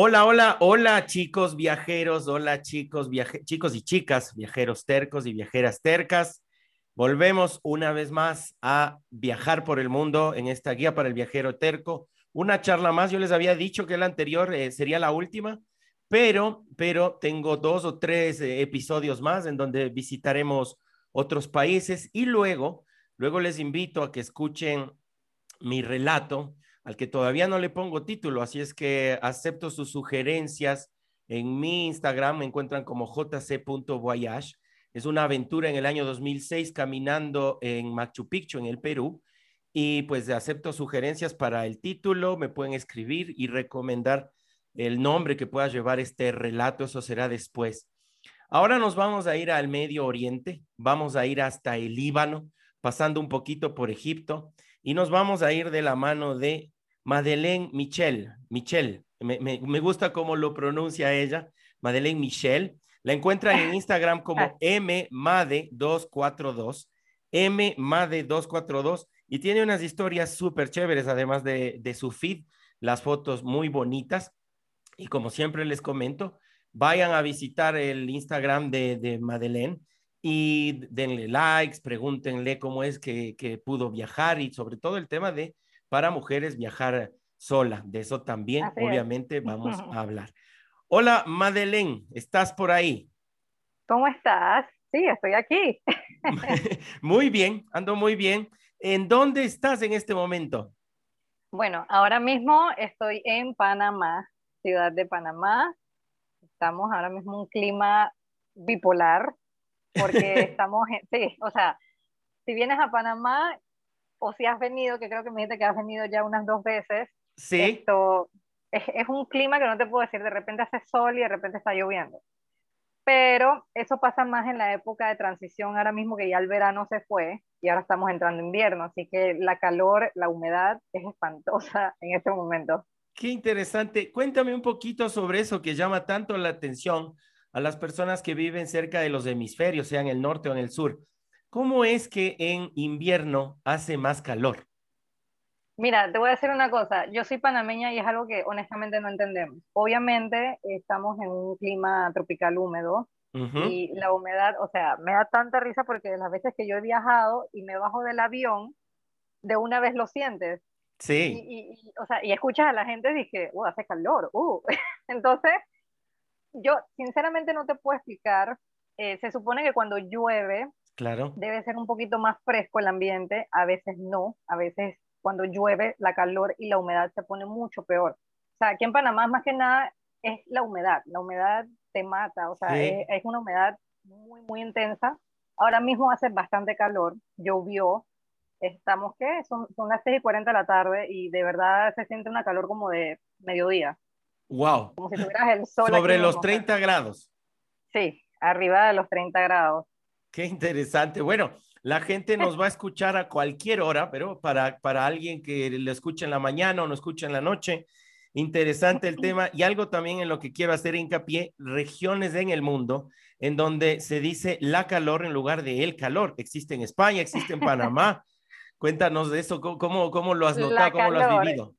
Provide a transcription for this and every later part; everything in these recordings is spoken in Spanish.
Hola, hola, hola chicos viajeros, hola chicos, chicos y chicas, viajeros tercos y viajeras tercas. Volvemos una vez más a viajar por el mundo en esta guía para el viajero terco. Una charla más, yo les había dicho que la anterior eh, sería la última, pero, pero tengo dos o tres eh, episodios más en donde visitaremos otros países y luego, luego les invito a que escuchen mi relato al que todavía no le pongo título, así es que acepto sus sugerencias. En mi Instagram me encuentran como jc.voyage. Es una aventura en el año 2006 caminando en Machu Picchu, en el Perú. Y pues acepto sugerencias para el título, me pueden escribir y recomendar el nombre que pueda llevar este relato, eso será después. Ahora nos vamos a ir al Medio Oriente, vamos a ir hasta el Líbano, pasando un poquito por Egipto y nos vamos a ir de la mano de Madeleine Michel, Michel, me, gusta cómo lo pronuncia ella, Madeleine Michel. La encuentran en Instagram como mmade242, mmade242, y tiene unas historias súper chéveres, además de, su feed, las fotos muy bonitas. Y como siempre les comento, vayan a visitar el Instagram de, de Madeleine y denle likes, pregúntenle cómo es que, que pudo viajar y sobre todo el tema de para mujeres viajar sola. De eso también, obviamente, vamos a hablar. Hola, Madeleine, ¿estás por ahí? ¿Cómo estás? Sí, estoy aquí. muy bien, ando muy bien. ¿En dónde estás en este momento? Bueno, ahora mismo estoy en Panamá, ciudad de Panamá. Estamos ahora mismo en un clima bipolar, porque estamos, en, sí, o sea, si vienes a Panamá o si has venido, que creo que me dijiste que has venido ya unas dos veces, sí. esto es, es, un clima que no te puedo decir, de repente hace sol y de repente está lloviendo. Pero eso pasa más en la época de transición, ahora mismo que ya el verano se fue y ahora estamos entrando en invierno, así que la calor, la humedad es espantosa en este momento. Qué interesante. Cuéntame un poquito sobre eso que llama tanto la atención a las personas que viven cerca de los hemisferios, sea en el norte o en el sur. ¿Cómo es que en invierno hace más calor? Mira, te voy a decir una cosa. Yo soy panameña y es algo que honestamente no entendemos. Obviamente estamos en un clima tropical húmedo y la humedad, o sea, me da tanta risa porque las veces que yo he viajado y me bajo del avión, de una vez lo sientes. Sí. Y, o sea, y escuchas a la gente y dije, uh, hace calor. Uh. Entonces, yo sinceramente no te puedo explicar. Eh, se supone que cuando llueve, Claro. Debe ser un poquito más fresco el ambiente, a veces no, a veces cuando llueve la calor y la humedad se pone mucho peor. O sea, aquí en Panamá más que nada es la humedad, la humedad te mata, o sea, es, una humedad muy, muy intensa. Ahora mismo hace bastante calor, llovió, estamos, ¿qué? Son, son las 6 y 40 de la tarde y de verdad se siente una calor como de mediodía. Wow. Como si tuvieras el sol. Sobre los 30 grados. Sí, arriba de los 30 grados. Qué interesante. Bueno, la gente nos va a escuchar a cualquier hora, pero para, para alguien que lo escuche en la mañana o no escuche en la noche, interesante el tema. Y algo también en lo que quiero hacer hincapié, regiones en el mundo en donde se dice la calor en lugar de el calor. Existe en España, existe en Panamá. Cuéntanos de eso, ¿cómo, cómo lo has notado, cómo lo has vivido?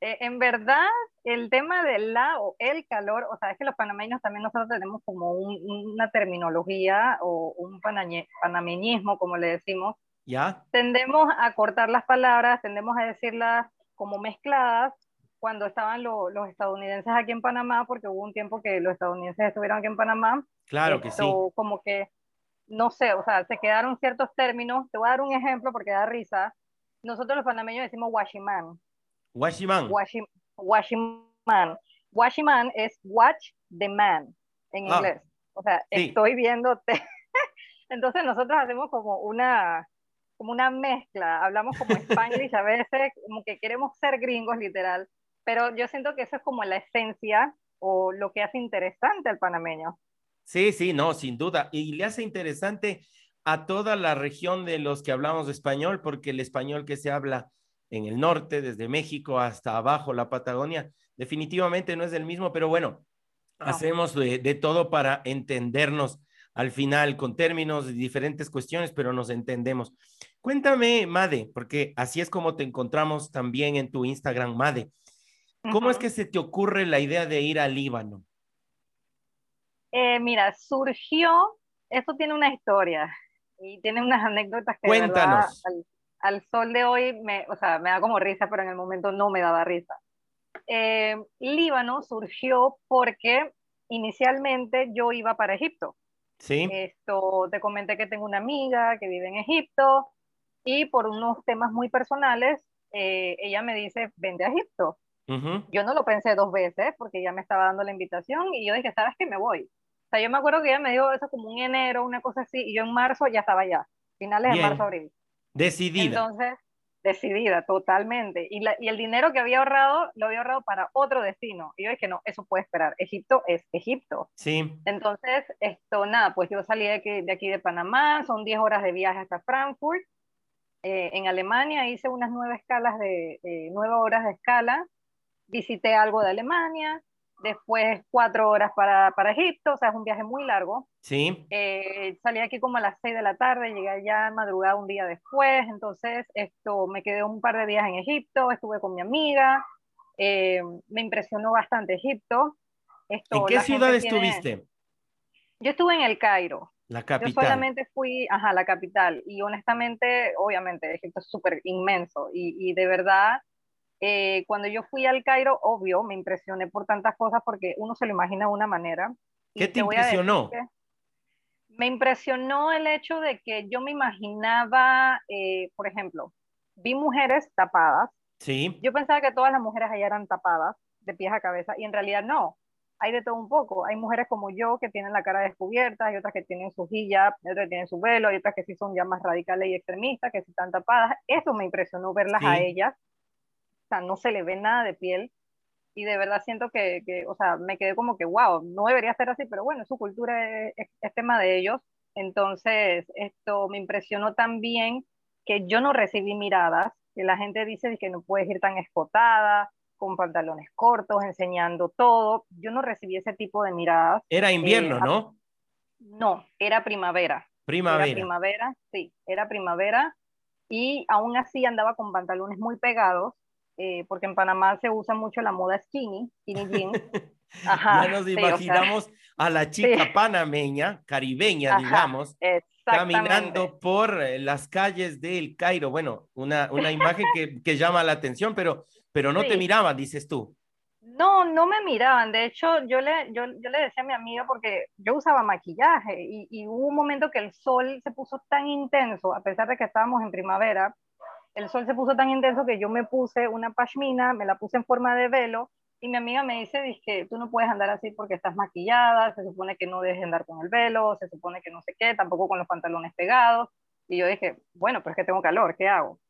Eh, en verdad, el tema del la o el calor, o sea, es que los panameños también nosotros tenemos como una terminología o un panameñismo, como le decimos. ¿Ya? Tendemos a cortar las palabras, tendemos a decirlas como mezcladas cuando estaban los estadounidenses aquí en Panamá, porque hubo un tiempo que los estadounidenses estuvieron aquí en Panamá. Claro que sí. Como que no sé, o sea, se quedaron ciertos términos. Te voy a dar un ejemplo porque da risa. Nosotros los panameños decimos washiman. Washiman. Washiman. Washiman es watch the man en ah. inglés. O sea, estoy viéndote. Entonces nosotros hacemos como una, como una mezcla, hablamos como spanglish a veces, como que queremos ser gringos literal, pero yo siento que eso es como la esencia o lo que hace interesante al panameño. Sí, sí, no, sin duda. Y le hace interesante a toda la región de los que hablamos español, porque el español que se habla en el norte, desde México hasta abajo, la Patagonia, definitivamente no es el mismo, pero bueno, hacemos de, de, todo para entendernos al final con términos de diferentes cuestiones, pero nos entendemos. Cuéntame, Made, porque así es como te encontramos también en tu Instagram, Made. ¿Cómo es que se te ocurre la idea de ir al Líbano? Eh, mira, surgió, esto tiene una historia y tiene unas anécdotas que Cuéntanos. al, sol de hoy, me, o sea, me da como risa, pero en el momento no me daba risa. Eh, Líbano surgió porque inicialmente yo iba para Egipto. Sí. Esto, te comenté que tengo una amiga que vive en Egipto y por unos temas muy personales, eh, ella me dice, vende a Egipto. Yo no lo pensé dos veces porque ya me estaba dando la invitación y yo dije, ¿sabes qué? Me voy. O sea, yo me acuerdo que ella me dijo eso como un enero, una cosa así, y yo en marzo ya estaba allá, finales de marzo, abril. Decidida. Entonces, decidida, totalmente. Y, y, el dinero que había ahorrado, lo había ahorrado para otro destino. Y yo dije, no, eso puede esperar. Egipto es Egipto. Sí. Entonces, esto, nada, pues yo salí de aquí de, aquí de Panamá, son 10 horas de viaje hasta Frankfurt. Eh, en Alemania hice unas nueve escalas de, eh, nueve horas de escala. Visité algo de Alemania, después cuatro horas para, para, Egipto, o sea, es un viaje muy largo. Sí. Eh, salí aquí como a las seis de la tarde, llegué allá madrugada un día después, entonces esto, me quedé un par de días en Egipto, estuve con mi amiga, eh, me impresionó bastante Egipto. Esto, ¿En qué ciudad estuviste? Yo estuve en el Cairo. La capital. Yo solamente fui, ajá, la capital, y honestamente, obviamente, Egipto es súper inmenso, y, y de verdad eh, cuando yo fui al Cairo, obvio, me impresioné por tantas cosas porque uno se lo imagina de una manera. ¿Qué te, impresionó? Me impresionó el hecho de que yo me imaginaba, eh, por ejemplo, vi mujeres tapadas. Sí. Yo pensaba que todas las mujeres allá eran tapadas de pies a cabeza y en realidad no. Hay de todo un poco. Hay mujeres como yo que tienen la cara descubierta, hay otras que tienen su hijab, otras que tienen su velo, hay otras que sí son ya más radicales y extremistas, que sí están tapadas. Eso me impresionó verlas a ellas o sea, no se le ve nada de piel y de verdad siento que, que, o sea, me quedé como que, wow, no debería ser así, pero bueno, su cultura es, es, tema de ellos. Entonces, esto me impresionó también que yo no recibí miradas, que la gente dice que no puedes ir tan escotada, con pantalones cortos, enseñando todo. Yo no recibí ese tipo de miradas. Era invierno, eh, ¿no? No, era primavera. Primavera. Era primavera, sí, era primavera. Y aún así andaba con pantalones muy pegados eh, porque en Panamá se usa mucho la moda skinny, skinny jeans. ya nos imaginamos a la chica panameña, caribeña, digamos, caminando por eh, las calles del Cairo. Bueno, una, una imagen que, que, llama la atención, pero, pero no te miraban, dices tú. No, no me miraban. De hecho, yo le, yo, yo le decía a mi amiga porque yo usaba maquillaje y, y hubo un momento que el sol se puso tan intenso, a pesar de que estábamos en primavera, el sol se puso tan intenso que yo me puse una pashmina, me la puse en forma de velo y mi amiga me dice, que tú no puedes andar así porque estás maquillada, se supone que no debes andar con el velo, se supone que no sé qué, tampoco con los pantalones pegados. Y yo dije, bueno, pero es que tengo calor, ¿qué hago?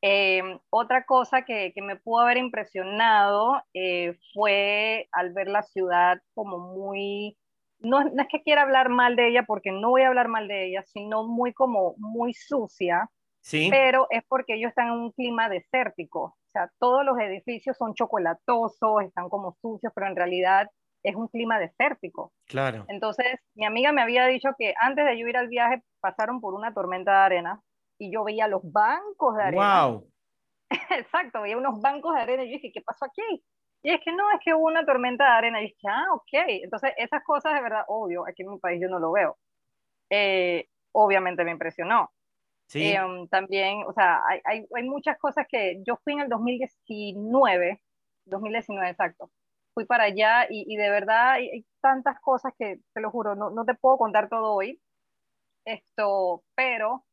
Em, otra cosa que, que, me pudo haber impresionado eh, fue al ver la ciudad como muy, no, no, es que quiera hablar mal de ella porque no voy a hablar mal de ella, sino muy como muy sucia, pero es porque ellos están en un clima desértico. O sea, todos los edificios son chocolatosos, están como sucios, pero en realidad es un clima desértico. Claro. Entonces, mi amiga me había dicho que antes de yo ir al viaje pasaron por una tormenta de arena y yo veía los bancos de arena. ¡Wow! Exacto, veía unos bancos de arena y yo dije, ¿qué pasó aquí? Y es que no, es que hubo una tormenta de arena. Y dije, ah, ok. Entonces, esas cosas de verdad, obvio, aquí en mi país yo no lo veo. Eh, obviamente me impresionó. Sí. Em, también, o sea, hay, hay, hay, muchas cosas que yo fui en el 2019, 2019 exacto, fui para allá y, y de verdad hay, tantas cosas que, te lo juro, no, no, te puedo contar todo hoy, Esto, pero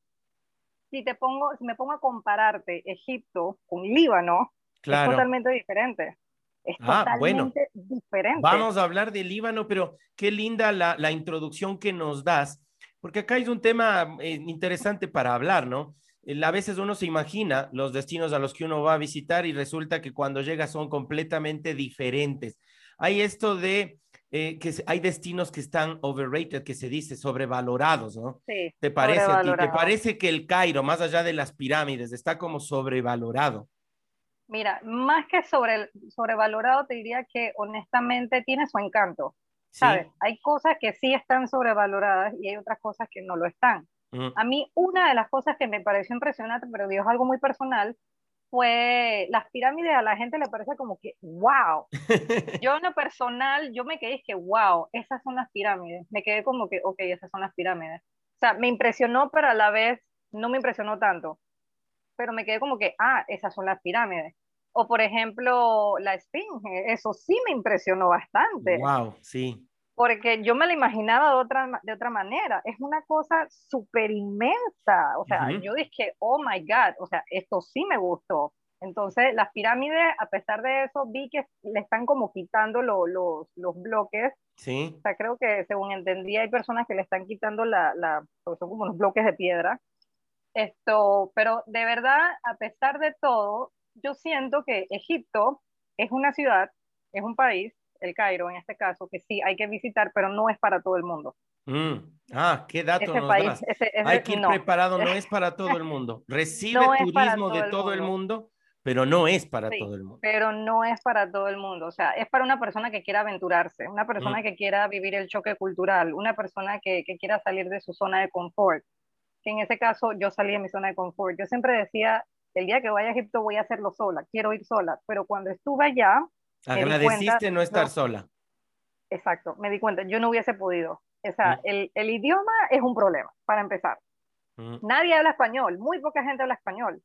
si te pongo, si me pongo a compararte Egipto con Líbano, es totalmente diferente. Es ah, totalmente diferente. Vamos a hablar de Líbano, pero qué linda la, la introducción que nos das, porque acá hay un tema eh, interesante para hablar, ¿no? A veces uno se imagina los destinos a los que uno va a visitar y resulta que cuando llega son completamente diferentes. Hay esto de eh, que hay destinos que están overrated, que se dice sobrevalorados, ¿no? Sí. ¿Te parece a ti? ¿Te parece que el Cairo, más allá de las pirámides, está como sobrevalorado? Mira, más que sobre, sobrevalorado, te diría que honestamente tiene su encanto. ¿Sabes? Hay cosas que sí están sobrevaloradas y hay otras cosas que no lo están. A mí una de las cosas que me pareció impresionante, pero digo, es algo muy personal, fue las pirámides a la gente le parece como que, wow. Yo en lo personal, yo me quedé que, wow, esas son las pirámides. Me quedé como que, ok, esas son las pirámides. O sea, me impresionó, pero a la vez no me impresionó tanto. Pero me quedé como que, ah, esas son las pirámides. O por ejemplo, la esfinge, eso sí me impresionó bastante. Wow, sí porque yo me la imaginaba de otra, de otra manera. Es una cosa súper inmensa. O sea, yo dije, oh my God, o sea, esto sí me gustó. Entonces, las pirámides, a pesar de eso, vi que le están como quitando los, los bloques. Sí. O sea, creo que según entendí, hay personas que le están quitando la, la son como unos bloques de piedra. Esto, pero de verdad, a pesar de todo, yo siento que Egipto es una ciudad, es un país el Cairo en este caso, que sí hay que visitar, pero no es para todo el mundo. Mm. Ah, qué dato nos das. hay que ir preparado, no es para todo el mundo. Recibe turismo de todo el mundo, pero no es para todo el mundo. Pero no es para todo el mundo, o sea, es para una persona que quiera aventurarse, una persona mm. que quiera vivir el choque cultural, una persona que, que quiera salir de su zona de confort. Que en ese caso yo salí de mi zona de confort. Yo siempre decía, el día que vaya a Egipto voy a hacerlo sola, quiero ir sola, pero cuando estuve allá, Agradeciste no estar sola. Exacto, me di cuenta, yo no hubiese podido. O sea, mm. el, el, idioma es un problema, para empezar. Mm. Nadie habla español, muy poca gente habla español.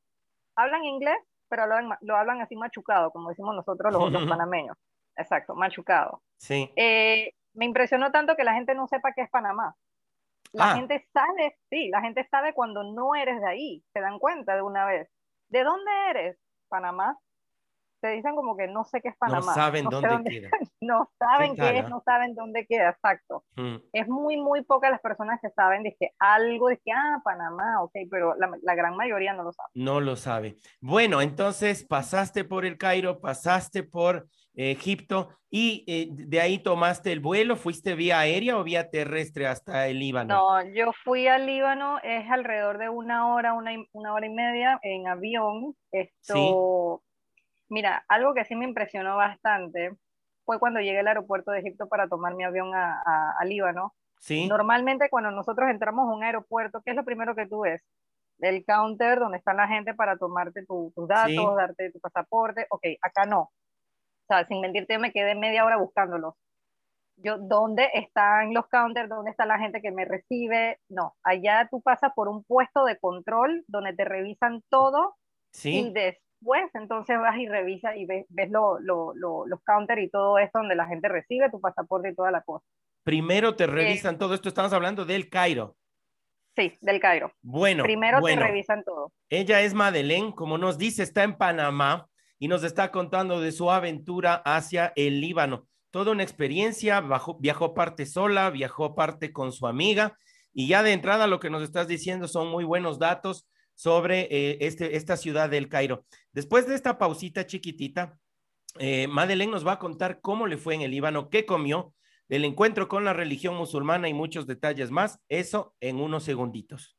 Hablan inglés, pero lo, lo hablan así machucado, como decimos nosotros los, los panameños. Exacto, machucado. Sí. Eh, me impresionó tanto que la gente no sepa qué es Panamá. La ah. gente sabe, sí, la gente sabe cuando no eres de ahí, se dan cuenta de una vez. ¿De dónde eres? Panamá te dicen como que no sé qué es Panamá. No saben dónde, queda. no saben qué, es, ah? no saben dónde queda, exacto. Mm. Es muy, muy pocas las personas que saben de que algo, de que, ah, Panamá, ok, pero la, la, gran mayoría no lo sabe. No lo sabe. Bueno, entonces pasaste por el Cairo, pasaste por Egipto y eh, de ahí tomaste el vuelo, ¿fuiste vía aérea o vía terrestre hasta el Líbano? No, yo fui al Líbano, es alrededor de una hora, una, una hora y media en avión. Esto, Mira, algo que sí me impresionó bastante fue cuando llegué al aeropuerto de Egipto para tomar mi avión a, a, Líbano. Sí. Normalmente cuando nosotros entramos a un aeropuerto, ¿qué es lo primero que tú ves? El counter donde está la gente para tomarte tus datos, darte tu pasaporte. Ok, acá no. O sea, sin mentirte, me quedé media hora buscándolos. Yo, ¿dónde están los counters? ¿Dónde está la gente que me recibe? No, allá tú pasas por un puesto de control donde te revisan todo sí. y después entonces vas y revisas y ves, ves lo, lo, los counters y todo esto donde la gente recibe tu pasaporte y toda la cosa. Primero te revisan todo esto, estamos hablando del Cairo. Sí, del Cairo. Bueno. Primero te revisan todo. Ella es Madeleine, como nos dice, está en Panamá y nos está contando de su aventura hacia el Líbano. Toda una experiencia, viajó parte sola, viajó parte con su amiga y ya de entrada lo que nos estás diciendo son muy buenos datos sobre eh, este, esta ciudad del Cairo. Después de esta pausita chiquitita, eh, Madeleine nos va a contar cómo le fue en el Líbano, qué comió, el encuentro con la religión musulmana y muchos detalles más. Eso en unos segunditos.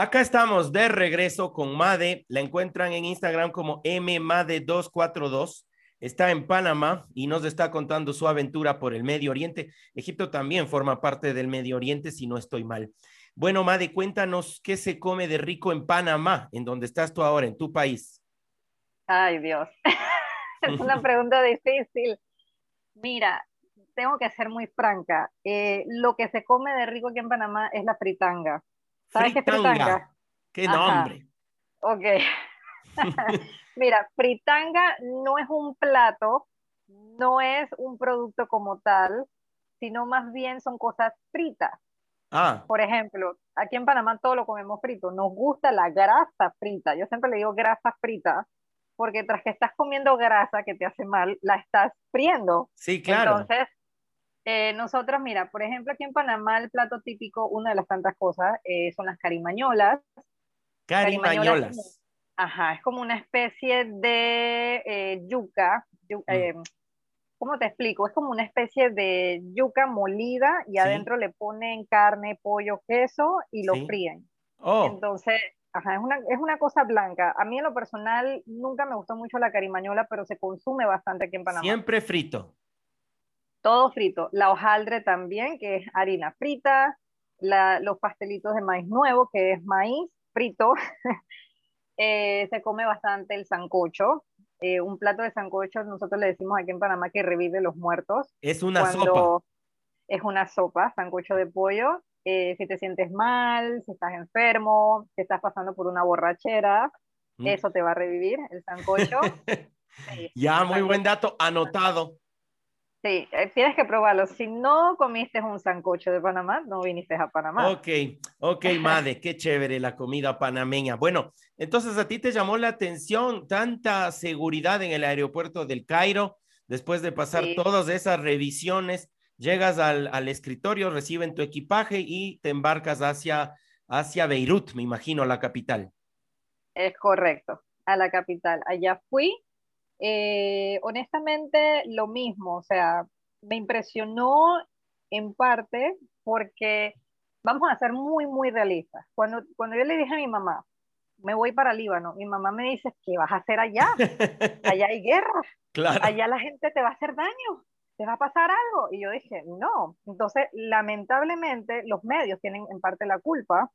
Acá estamos de regreso con Made. La encuentran en Instagram como mmade242. Está en Panamá y nos está contando su aventura por el Medio Oriente. Egipto también forma parte del Medio Oriente, si no estoy mal. Bueno, Made, cuéntanos qué se come de rico en Panamá, en donde estás tú ahora, en tu país. Ay, Dios. es una pregunta difícil. Mira, tengo que ser muy franca. Eh, lo que se come de rico aquí en Panamá es la fritanga. ¿Sabes qué es fritanga? ¡Qué nombre! Ok. Mira, fritanga no es un plato, no es un producto como tal, sino más bien son cosas fritas. Ah. Por ejemplo, aquí en Panamá todo lo comemos frito. Nos gusta la grasa frita. Yo siempre le digo grasa frita porque tras que estás comiendo grasa que te hace mal, la estás friendo. Sí, claro. Entonces, eh, nosotros, mira, por ejemplo, aquí en Panamá el plato típico, una de las tantas cosas, eh, son las carimañolas. Carimañolas. ajá, es como una especie de eh, yuca. Mm. ¿Cómo te explico? Es como una especie de yuca molida y adentro le ponen carne, pollo, queso y lo fríen. Oh. Entonces, Ajá, es una, es una cosa blanca. A mí en lo personal nunca me gustó mucho la carimañola, pero se consume bastante aquí en Panamá. Siempre frito. Todo frito. La hojaldre también, que es harina frita. los pastelitos de maíz nuevo, que es maíz frito. Eh, se come bastante el sancocho. Eh, un plato de sancocho, nosotros le decimos aquí en Panamá que revive los muertos. Es una sopa. Es una sopa, sancocho de pollo. Eh, si te sientes mal, si estás enfermo, si estás pasando por una borrachera, mm. eso te va a revivir, el sancocho. ya, muy buen dato, anotado. Sí, eh, tienes que probarlo. Si no comiste un sancocho de Panamá, no viniste a Panamá. Ok, ok, madre, qué chévere la comida panameña. Bueno, entonces a ti te llamó la atención tanta seguridad en el aeropuerto del Cairo, después de pasar todas esas revisiones llegas al, escritorio, reciben tu equipaje y te embarcas hacia, hacia Beirut, me imagino, la capital. Es correcto, a la capital. Allá fui. Eh, honestamente, lo mismo, o sea, me impresionó en parte porque vamos a ser muy, muy realistas. Cuando, cuando yo le dije a mi mamá, me voy para Líbano, mi mamá me dice, ¿qué vas a hacer allá? Allá hay guerra, claro. allá la gente te va a hacer daño. ¿te va a pasar algo? Y yo dije, no. Entonces, lamentablemente, los medios tienen en parte la culpa.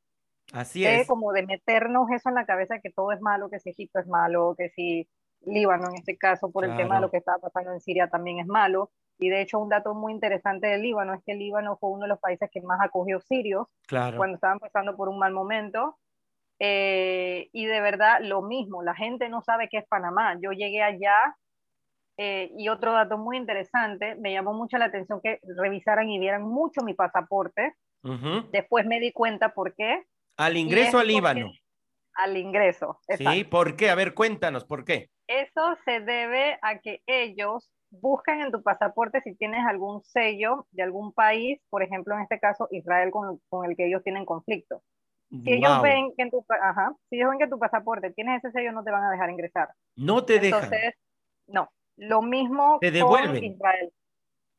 Así de, es. Como de meternos eso en la cabeza que todo es malo, que si Egipto es malo, que si Líbano en este caso, por el tema de lo que estaba pasando en Siria, también es malo. Y de hecho, un dato muy interesante del Líbano es que el Líbano fue uno de los países que más acogió sirios claro. cuando estaban pasando por un mal momento. Eh, y de verdad, lo mismo, la gente no sabe qué es Panamá. Yo llegué allá eh, y otro dato muy interesante, me llamó mucho la atención que revisaran y vieran mucho mi pasaporte. Después me di cuenta por qué. Al ingreso al Líbano. Al ingreso. Sí, ¿por qué? A ver, cuéntanos, ¿por qué? Eso se debe a que ellos buscan en tu pasaporte si tienes algún sello de algún país, por ejemplo, en este caso Israel con, con el que ellos tienen conflicto. Si ellos, ven que en tu, ajá, si ellos ven que tu pasaporte tienes ese sello, no te van a dejar ingresar. No te dejan. Entonces, no. Lo mismo Te devuelven. con Israel.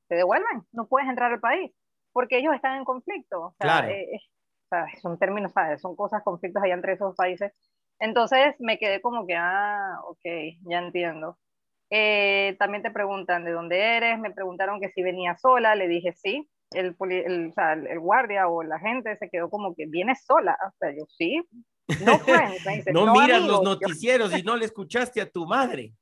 Te devuelven, no puedes entrar al país, porque ellos están en conflicto. claro. Eh, son términos, ¿sabes? son cosas, conflictos allá entre esos países. Entonces me quedé como que, ah, ok, ya entiendo. Eh, también te preguntan de dónde eres, me preguntaron que si venía sola, le dije sí. El, el, o sea, el, guardia o la gente se quedó como que viene sola. O sea, yo sí. No, friends, no, miras los noticieros y no le escuchaste a tu madre.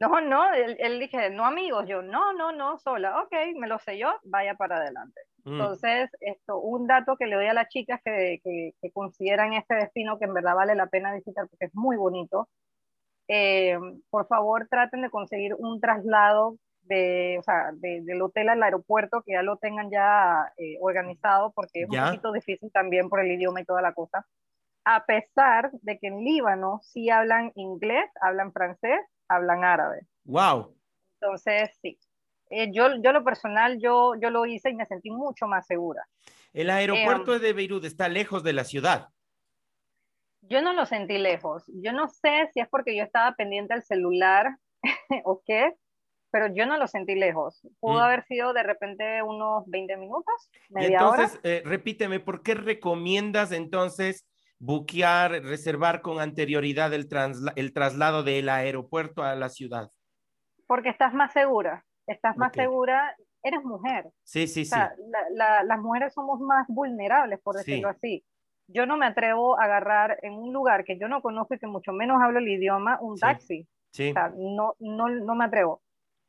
No, no, él, dije, no amigos, yo, no, no, no, sola, ok, me lo sé yo, vaya para adelante. Mm. Entonces, esto, un dato que le doy a las chicas que, que, consideran este destino que en verdad vale la pena visitar porque es muy bonito, eh, por favor traten de conseguir un traslado de, o sea, del hotel al aeropuerto, que ya lo tengan ya eh, organizado, porque es un poquito difícil también por el idioma y toda la cosa. A pesar de que en Líbano sí hablan inglés, hablan francés, hablan árabe. Wow. Entonces, sí. Eh, yo, yo lo personal, yo, yo lo hice y me sentí mucho más segura. El aeropuerto em, de Beirut está lejos de la ciudad. Yo no lo sentí lejos. Yo no sé si es porque yo estaba pendiente al celular o qué, pero yo no lo sentí lejos. Pudo mm. haber sido de repente unos 20 minutos, media entonces, eh, repíteme, ¿por qué recomiendas entonces buquear, reservar con anterioridad el, el traslado del aeropuerto a la ciudad? Porque estás más segura, estás más segura, eres mujer. Sí, sí, sí. las mujeres somos más vulnerables, por decirlo así. Yo no me atrevo a agarrar en un lugar que yo no conozco y que mucho menos hablo el idioma, un taxi. Sí. O sea, no, no, no me atrevo.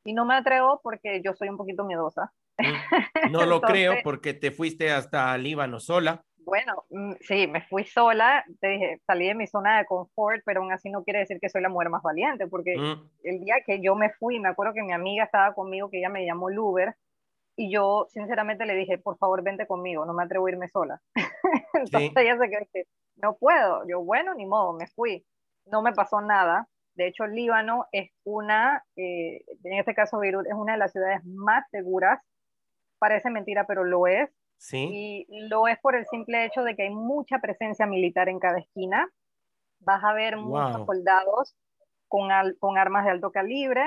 Y no me atrevo porque yo soy un poquito miedosa. Mm, no lo creo porque te fuiste hasta Líbano sola. Bueno, mm, sí, me fui sola, te dije, salí de mi zona de confort, pero aún así no quiere decir que soy la mujer más valiente, porque mm. el día que yo me fui, me acuerdo que mi amiga estaba conmigo, que ella me llamó el Uber, y yo sinceramente le dije, por favor, vente conmigo, no me atrevo a irme sola. Entonces ella se quedó que no puedo. Yo, bueno, ni modo, me fui. No me pasó nada. De hecho, Líbano es una, eh, en este caso Beirut, es una de las ciudades más seguras. Parece mentira, pero lo es. Sí. Y lo es por el simple hecho de que hay mucha presencia militar en cada esquina. Vas a ver muchos soldados con, con armas de alto calibre,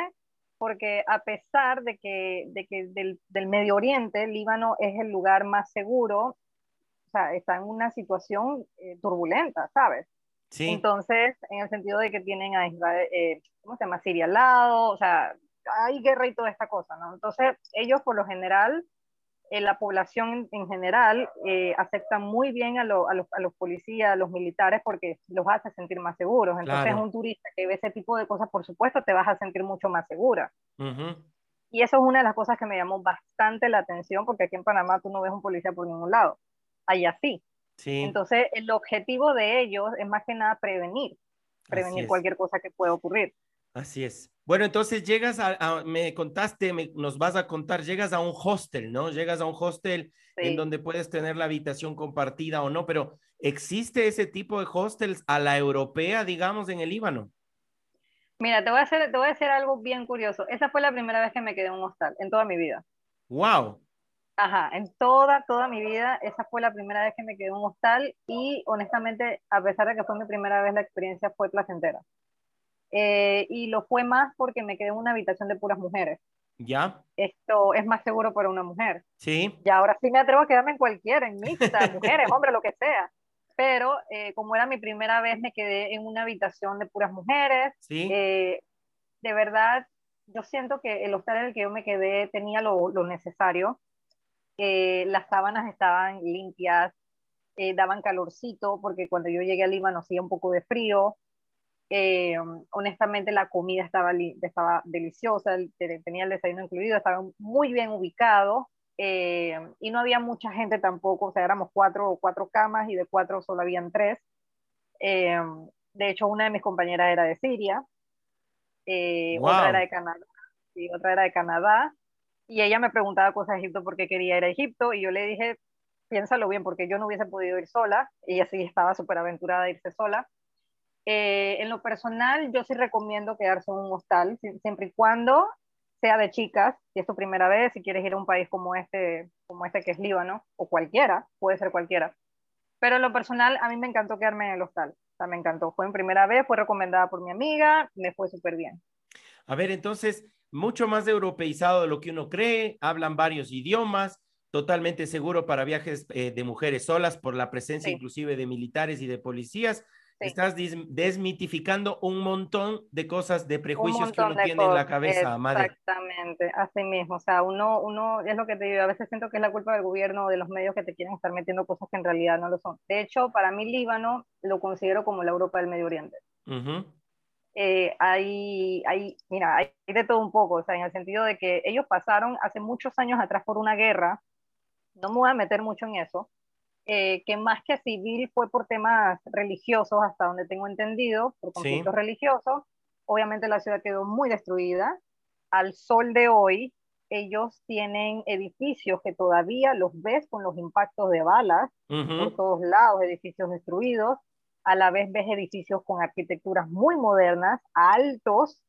porque a pesar de que, de que del, del, Medio Oriente, Líbano es el lugar más seguro, o sea, está en una situación eh, turbulenta, ¿sabes? Sí. Entonces, en el sentido de que tienen a Israel, eh, ¿cómo se llama? Siria al lado, o sea, hay guerra y toda esta cosa, ¿no? Entonces, ellos por lo general eh, la población en general eh, acepta muy bien a, a, los, a, los, policías, a los militares, porque los hace sentir más seguros. Entonces, un turista que ve ese tipo de cosas, por supuesto, te vas a sentir mucho más segura. Y eso es una de las cosas que me llamó bastante la atención, porque aquí en Panamá tú no ves un policía por ningún lado. Allá sí. sí. Entonces, el objetivo de ellos es más que nada prevenir, prevenir cualquier cosa que pueda ocurrir. Así es. Bueno, entonces llegas a, me contaste, nos vas a contar, llegas a un hostel, ¿no? Llegas a un hostel en donde puedes tener la habitación compartida o no, pero ¿existe ese tipo de hostels a la europea, digamos, en el Líbano? Mira, te voy a hacer, te voy a decir algo bien curioso. Esa fue la primera vez que me quedé en un hostal, en toda mi vida. ¡Wow! Ajá, en toda, toda mi vida, esa fue la primera vez que me quedé en un hostal y honestamente, a pesar de que fue mi primera vez, la experiencia fue placentera. Eh, y lo fue más porque me quedé en una habitación de puras mujeres. Ya. Esto es más seguro para una mujer. Sí. Y ahora sí me atrevo a quedarme en cualquiera, en mixta, mujeres, hombres, lo que sea. Pero eh, como era mi primera vez, me quedé en una habitación de puras mujeres. Sí. Eh, de verdad, yo siento que el hostal en el que yo me quedé tenía lo, lo necesario. las sábanas estaban limpias, daban calorcito, porque cuando yo llegué a Lima no hacía un poco de frío. Eh, honestamente la comida estaba, estaba deliciosa, tenía el desayuno incluido, estaba muy bien ubicado eh, y no había mucha gente tampoco, o sea, éramos cuatro, cuatro camas y de cuatro solo habían tres. Eh, de hecho, una de mis compañeras era de Siria, otra era de Canadá, y otra era de Canadá, y ella me preguntaba cosas de Egipto porque quería ir a Egipto, y yo le dije, piénsalo bien, porque yo no hubiese podido ir sola, ella sí estaba súper aventurada a irse sola, eh, en lo personal, yo sí recomiendo quedarse en un hostal, siempre y cuando sea de chicas, si es tu primera vez, si quieres ir a un país como este, como este que es Líbano, o cualquiera, puede ser cualquiera. Pero en lo personal, a mí me encantó quedarme en el hostal. O sea, me encantó. Fue en primera vez, fue recomendada por mi amiga, me fue súper bien. A ver, entonces, mucho más europeizado de lo que uno cree, hablan varios idiomas, totalmente seguro para viajes eh, de mujeres solas por la presencia inclusive de militares y de policías. Estás desmitificando un montón de cosas, de prejuicios que uno tiene en la cabeza, madre. Exactamente, así mismo. O sea, uno, uno, es lo que te digo, a veces siento que es la culpa del gobierno o de los medios que te quieren estar metiendo cosas que en realidad no lo son. De hecho, para mí Líbano lo considero como la Europa del Medio Oriente. Eh, hay, hay, mira, hay de todo un poco, o sea, en el sentido de que ellos pasaron hace muchos años atrás por una guerra, no me voy a meter mucho en eso, eh, que más que civil fue por temas religiosos, hasta donde tengo entendido, por conflictos religiosos. Obviamente la ciudad quedó muy destruida. Al sol de hoy, ellos tienen edificios que todavía los ves con los impactos de balas por todos lados, edificios destruidos. A la vez ves edificios con arquitecturas muy modernas, altos.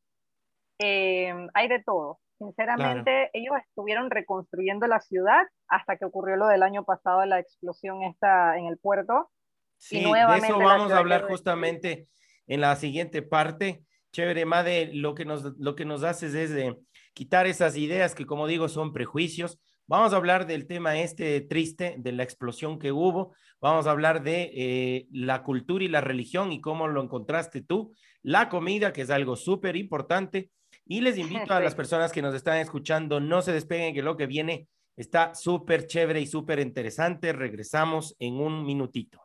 Eh, hay de todo. Sinceramente, ellos estuvieron reconstruyendo la ciudad hasta que ocurrió lo del año pasado, la explosión esta en el puerto. Sí, de eso vamos a hablar justamente en la siguiente parte. Chévere, Made, lo que nos, lo que nos haces es de quitar esas ideas que, como digo, son prejuicios. Vamos a hablar del tema este triste, de la explosión que hubo. Vamos a hablar de eh, la cultura y la religión y cómo lo encontraste tú. La comida, que es algo súper importante. Y les invito a las personas que nos están escuchando, no se despeguen, que lo que viene está súper chévere y súper interesante. Regresamos en un minutito.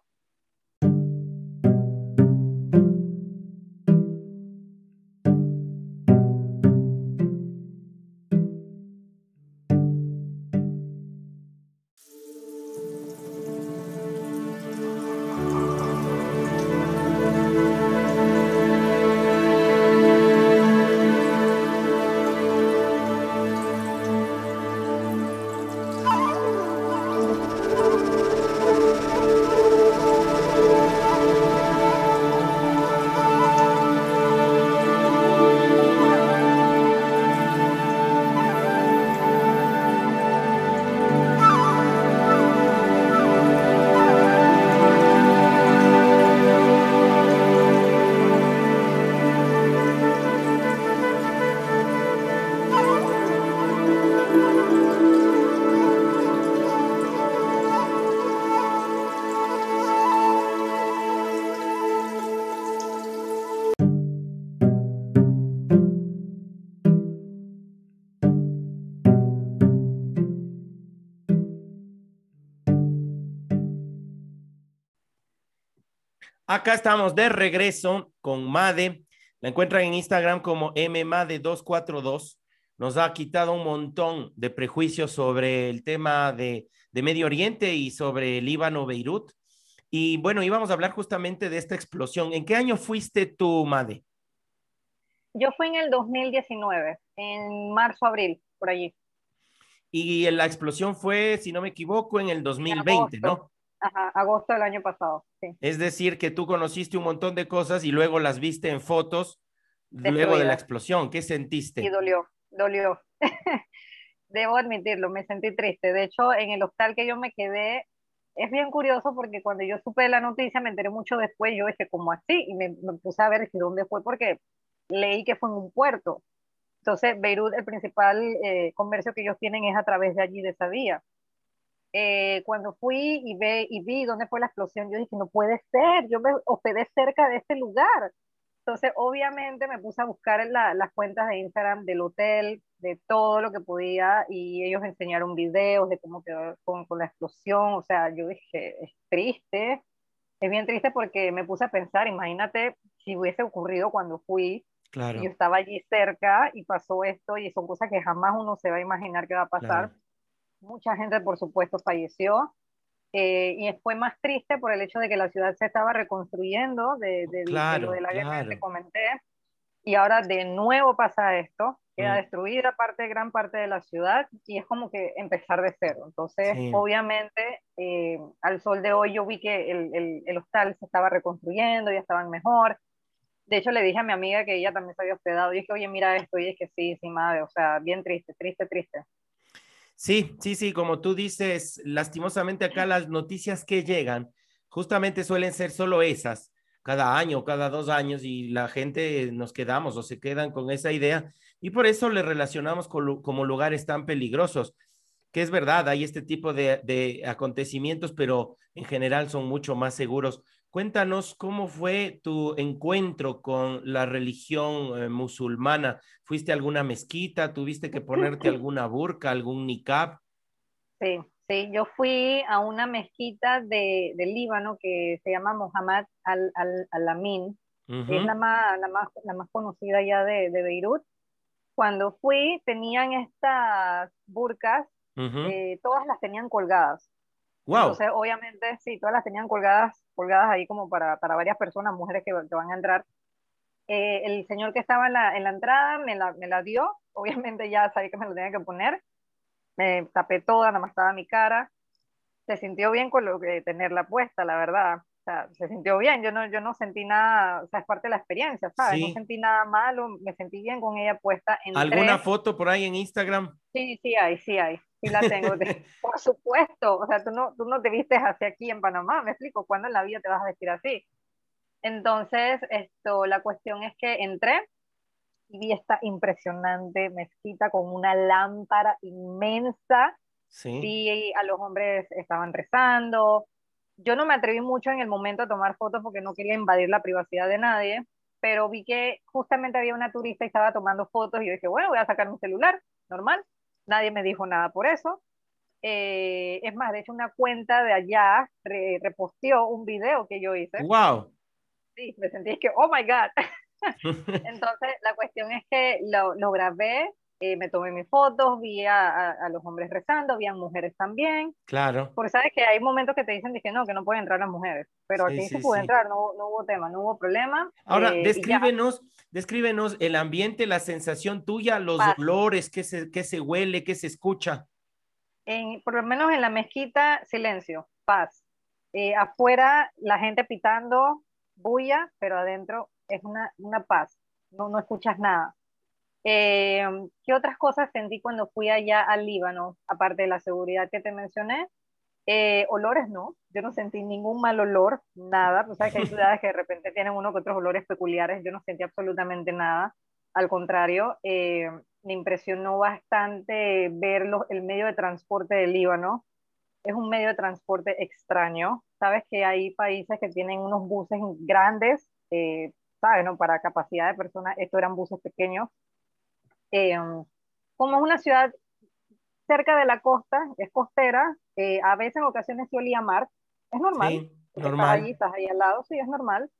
Acá estamos de regreso con Made. La encuentran en Instagram como mmade242. Nos ha quitado un montón de prejuicios sobre el tema de, de Medio Oriente y sobre Líbano, Beirut. Y bueno, íbamos a hablar justamente de esta explosión. ¿En qué año fuiste tú, Made? Yo fui en el 2019, en marzo, abril, por allí. Y la explosión fue, si no me equivoco, en el 2020, ¿no? Ajá, agosto del año pasado, sí. Es decir, que tú conociste un montón de cosas y luego las viste en fotos luego de la explosión. ¿Qué sentiste? Y dolió, dolió. Debo admitirlo, me sentí triste. De hecho, en el hostal que yo me quedé, es bien curioso porque cuando yo supe la noticia, me enteré mucho después, yo dije, ¿cómo así? Y me, puse a ver dónde fue porque leí que fue en un puerto. Entonces, Beirut, el principal eh, comercio que ellos tienen es a través de allí, de esa vía. Eh, cuando fui y, ve, y vi dónde fue la explosión, yo dije, no puede ser, yo me hospedé cerca de este lugar. Entonces, obviamente me puse a buscar las cuentas de Instagram del hotel, de todo lo que podía, y ellos enseñaron videos de cómo quedó con, con la explosión. O sea, yo dije, es triste, es bien triste porque me puse a pensar, imagínate si hubiese ocurrido cuando fui, claro. yo estaba allí cerca y pasó esto, y son cosas que jamás uno se va a imaginar que va a pasar. Mucha gente, por supuesto, falleció. Eh, y fue más triste por el hecho de que la ciudad se estaba reconstruyendo de, de, lo de la guerra que te comenté. Y ahora de nuevo pasa esto, queda mm. destruida parte, gran parte de la ciudad y es como que empezar de cero. Entonces, obviamente, eh, al sol de hoy yo vi que el, el, el, hostal se estaba reconstruyendo, ya estaban mejor. De hecho, le dije a mi amiga que ella también se había hospedado y dije, oye, mira esto, y es que sí, sí, madre, o sea, bien triste, triste, triste. Sí, sí, sí, como tú dices, lastimosamente acá las noticias que llegan justamente suelen ser solo esas, cada año, cada dos años, y la gente nos quedamos o se quedan con esa idea, y por eso le relacionamos con, como lugares tan peligrosos, que es verdad, hay este tipo de, de acontecimientos, pero en general son mucho más seguros. Cuéntanos cómo fue tu encuentro con la religión eh, musulmana. ¿Fuiste a alguna mezquita? ¿Tuviste que ponerte alguna burka, algún niqab? Sí, sí, yo fui a una mezquita de, Líbano que se llama Mohammed Al-Amin, es la más, la, más, la más conocida ya de, Beirut. Cuando fui, tenían estas burkas, eh, todas las tenían colgadas. Entonces, obviamente, sí, todas las tenían colgadas, colgadas ahí como para, para varias personas, mujeres que, van a entrar. Eh, el señor que estaba en la, en la entrada me la, me la, dio, obviamente ya sabía que me lo tenía que poner, me tapé toda, nada más estaba mi cara, se sintió bien con lo que tenerla puesta, la verdad, o sea, se sintió bien, yo no, yo no sentí nada, o sea, es parte de la experiencia, ¿sabes? No sentí nada malo, me sentí bien con ella puesta. ¿Alguna foto por ahí en Instagram? Sí, sí hay, sí hay. Sí la tengo, por supuesto, o sea, tú no, tú no te vistes así aquí en Panamá, me explico, ¿cuándo en la vida te vas a vestir así? Entonces, esto, la cuestión es que entré y vi esta impresionante mezquita con una lámpara inmensa Sí. sí, a los hombres estaban rezando. Yo no me atreví mucho en el momento a tomar fotos porque no quería invadir la privacidad de nadie, pero vi que justamente había una turista y estaba tomando fotos y yo dije, bueno, voy a sacar mi celular, normal. Nadie me dijo nada por eso. Eh, es más, de hecho, una cuenta de allá reposteó un video que yo hice. ¡Wow! Sí, me sentí que, oh my God. Entonces, la cuestión es que lo, lo grabé, eh, me tomé mis fotos, vi a, a, los hombres rezando, vi a mujeres también. Claro. Porque sabes que hay momentos que te dicen que no, que no pueden entrar las mujeres, pero aquí se puede entrar, no, no, hubo tema, no hubo problema. Ahora, eh, descríbenos, descríbenos el ambiente, la sensación tuya, los olores, qué se, qué se huele, qué se escucha por lo menos en la mezquita, silencio, paz. Eh, afuera la gente pitando, bulla, pero adentro es una, una paz, no, no escuchas nada. Eh, ¿Qué otras cosas sentí cuando fui allá al Líbano, aparte de la seguridad que te mencioné? Eh, olores no, yo no sentí ningún mal olor, nada. Tú sabes que hay ciudades que de repente tienen uno que otros olores peculiares, yo no sentí absolutamente nada. Al contrario, me impresionó bastante ver el medio de transporte del Líbano. Es un medio de transporte extraño. Sabes que hay países que tienen unos buses grandes, eh, ¿sabes? No? Para capacidad de personas, estos eran buses pequeños. Eh, como es una ciudad cerca de la costa, es costera, eh, a veces en ocasiones se olía mar, es normal. Sí, normal. estás ahí al lado, sí, es normal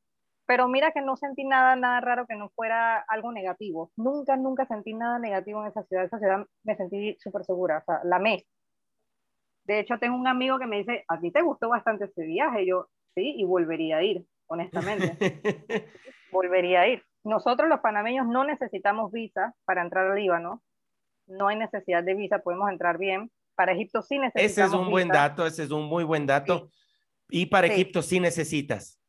pero mira que no sentí nada, nada raro que no fuera algo negativo. Nunca, nunca sentí nada negativo en esa ciudad. Esa ciudad me sentí súper segura, o sea, la amé. De hecho, tengo un amigo que me dice, ¿a ti te gustó bastante ese viaje? yo, sí, y volvería a ir, honestamente. volvería a ir. Nosotros los panameños no necesitamos visa para entrar al Líbano. No hay necesidad de visa, podemos entrar bien. Para Egipto sí necesitamos Ese es un buen dato, ese es un muy buen dato. Y para Egipto sí necesitas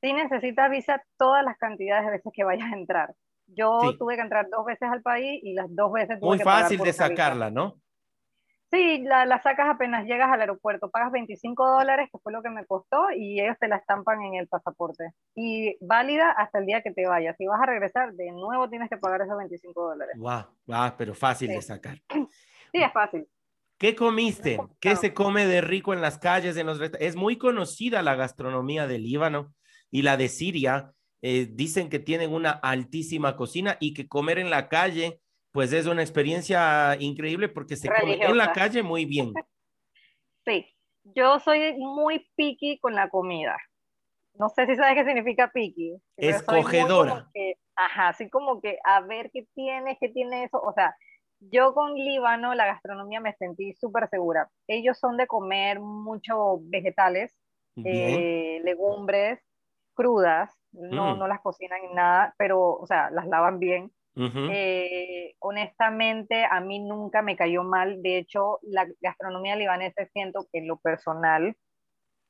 sí necesitas visa todas las cantidades de veces que vayas a entrar. Yo tuve que entrar dos veces al país y las dos veces tuve Muy fácil de sacarla, ¿no? Sí, la, la, sacas apenas llegas al aeropuerto, pagas 25 dólares, que fue lo que me costó, y ellos te la estampan en el pasaporte. Y válida hasta el día que te vayas. Si vas a regresar, de nuevo tienes que pagar esos 25 dólares. Guau, wow, pero fácil de sacar. Sí, es fácil. ¿Qué comiste? ¿Qué se come de rico en las calles, en los Es muy conocida la gastronomía del Líbano y la de Siria, eh, dicen que tienen una altísima cocina y que comer en la calle, pues es una experiencia increíble porque se come en la calle muy bien. Sí, yo soy muy picky con la comida. No sé si sabes qué significa picky. Escogedora. ajá, así como que a ver qué tiene, qué tiene eso. O sea, yo con Líbano, la gastronomía me sentí súper segura. Ellos son de comer mucho vegetales, eh, legumbres, crudas, no, mm. no las cocinan en nada, pero, o sea, las lavan bien. Eh, honestamente, a mí nunca me cayó mal. De hecho, la gastronomía libanesa siento que en lo personal,